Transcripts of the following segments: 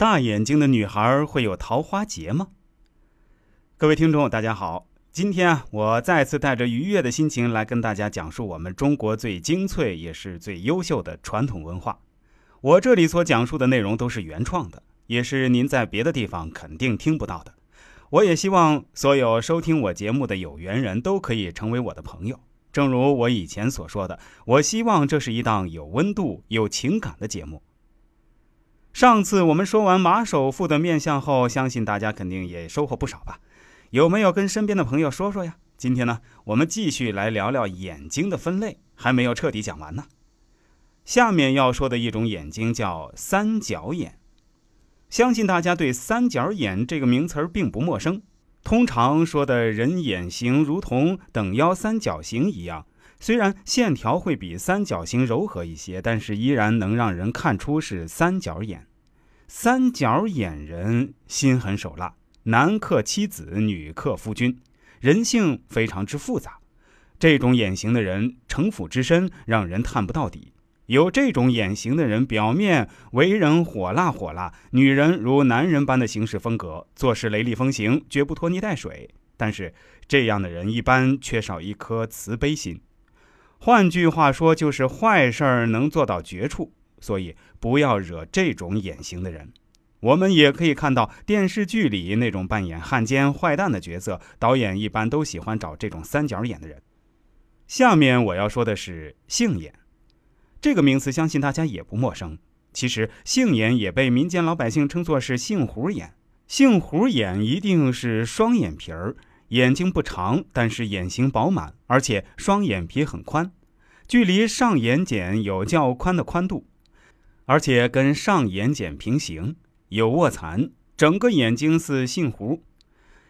大眼睛的女孩会有桃花劫吗？各位听众，大家好，今天啊，我再次带着愉悦的心情来跟大家讲述我们中国最精粹也是最优秀的传统文化。我这里所讲述的内容都是原创的，也是您在别的地方肯定听不到的。我也希望所有收听我节目的有缘人都可以成为我的朋友。正如我以前所说的，我希望这是一档有温度、有情感的节目。上次我们说完马首富的面相后，相信大家肯定也收获不少吧？有没有跟身边的朋友说说呀？今天呢，我们继续来聊聊眼睛的分类，还没有彻底讲完呢。下面要说的一种眼睛叫三角眼，相信大家对三角眼这个名词并不陌生。通常说的人眼型如同等腰三角形一样，虽然线条会比三角形柔和一些，但是依然能让人看出是三角眼。三角眼人心狠手辣，男克妻子，女克夫君，人性非常之复杂。这种眼型的人城府之深，让人探不到底。有这种眼型的人，表面为人火辣火辣，女人如男人般的行事风格，做事雷厉风行，绝不拖泥带水。但是这样的人一般缺少一颗慈悲心，换句话说，就是坏事儿能做到绝处。所以不要惹这种眼型的人。我们也可以看到电视剧里那种扮演汉奸坏蛋的角色，导演一般都喜欢找这种三角眼的人。下面我要说的是杏眼。这个名词相信大家也不陌生。其实杏眼也被民间老百姓称作是杏核眼。杏核眼一定是双眼皮儿，眼睛不长，但是眼型饱满，而且双眼皮很宽，距离上眼睑有较宽的宽度，而且跟上眼睑平行，有卧蚕，整个眼睛似杏核。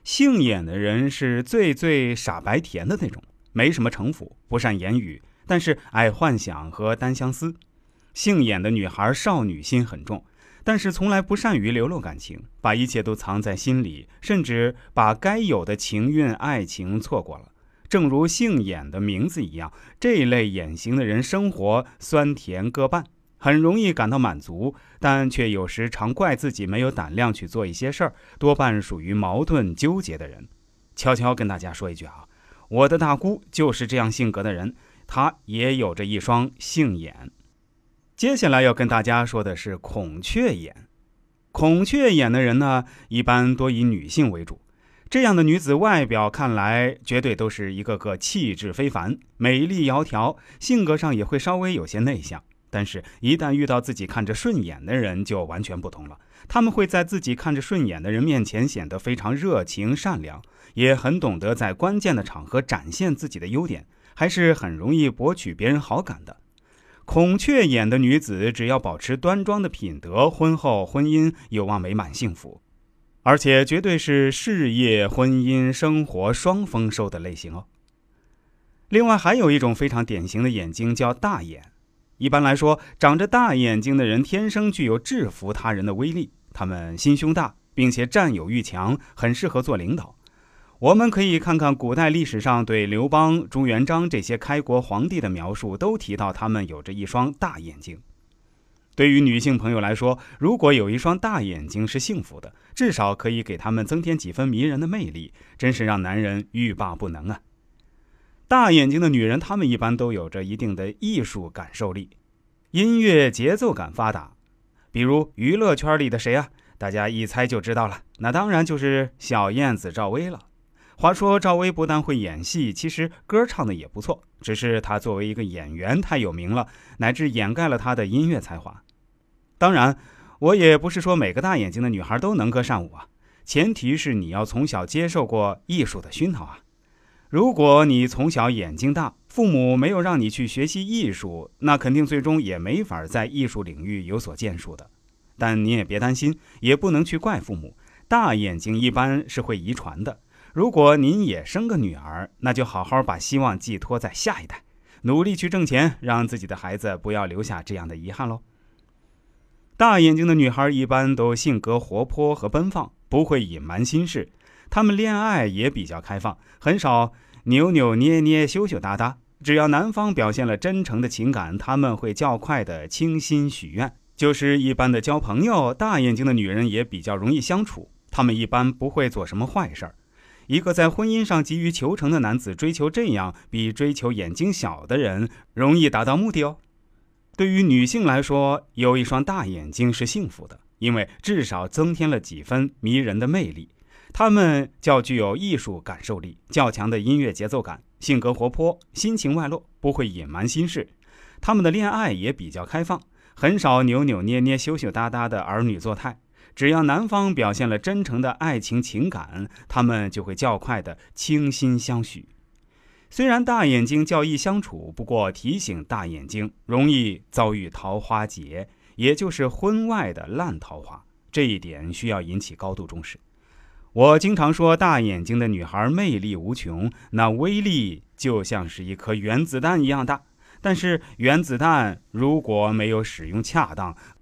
杏眼的人是最最傻白甜的那种，没什么城府，不善言语。但是爱幻想和单相思，杏眼的女孩少女心很重，但是从来不善于流露感情，把一切都藏在心里，甚至把该有的情运爱情错过了。正如杏眼的名字一样，这一类眼型的人生活酸甜各半，很容易感到满足，但却有时常怪自己没有胆量去做一些事儿，多半属于矛盾纠结的人。悄悄跟大家说一句啊，我的大姑就是这样性格的人。她也有着一双杏眼。接下来要跟大家说的是孔雀眼。孔雀眼的人呢，一般多以女性为主。这样的女子外表看来绝对都是一个个气质非凡、美丽窈窕，性格上也会稍微有些内向。但是，一旦遇到自己看着顺眼的人，就完全不同了。他们会在自己看着顺眼的人面前显得非常热情善良，也很懂得在关键的场合展现自己的优点。还是很容易博取别人好感的。孔雀眼的女子，只要保持端庄的品德，婚后婚姻有望美满幸福，而且绝对是事业、婚姻、生活双丰收的类型哦。另外，还有一种非常典型的眼睛叫大眼。一般来说，长着大眼睛的人天生具有制服他人的威力，他们心胸大，并且占有欲强，很适合做领导。我们可以看看古代历史上对刘邦、朱元璋这些开国皇帝的描述，都提到他们有着一双大眼睛。对于女性朋友来说，如果有一双大眼睛是幸福的，至少可以给他们增添几分迷人的魅力，真是让男人欲罢不能啊！大眼睛的女人，她们一般都有着一定的艺术感受力，音乐节奏感发达。比如娱乐圈里的谁啊？大家一猜就知道了，那当然就是小燕子赵薇了。话说赵薇不但会演戏，其实歌唱的也不错。只是她作为一个演员太有名了，乃至掩盖了她的音乐才华。当然，我也不是说每个大眼睛的女孩都能歌善舞啊，前提是你要从小接受过艺术的熏陶啊。如果你从小眼睛大，父母没有让你去学习艺术，那肯定最终也没法在艺术领域有所建树的。但你也别担心，也不能去怪父母，大眼睛一般是会遗传的。如果您也生个女儿，那就好好把希望寄托在下一代，努力去挣钱，让自己的孩子不要留下这样的遗憾喽。大眼睛的女孩一般都性格活泼和奔放，不会隐瞒心事，她们恋爱也比较开放，很少扭扭捏捏、羞羞答答。只要男方表现了真诚的情感，他们会较快的倾心许愿。就是一般的交朋友，大眼睛的女人也比较容易相处。她们一般不会做什么坏事儿。一个在婚姻上急于求成的男子，追求这样比追求眼睛小的人容易达到目的哦。对于女性来说，有一双大眼睛是幸福的，因为至少增添了几分迷人的魅力。她们较具有艺术感受力，较强的音乐节奏感，性格活泼，心情外露，不会隐瞒心事。他们的恋爱也比较开放。很少扭扭捏捏、羞羞答答的儿女作态，只要男方表现了真诚的爱情情感，他们就会较快的倾心相许。虽然大眼睛较易相处，不过提醒大眼睛容易遭遇桃花劫，也就是婚外的烂桃花，这一点需要引起高度重视。我经常说，大眼睛的女孩魅力无穷，那威力就像是一颗原子弹一样大。但是原子弹如果没有使用恰当，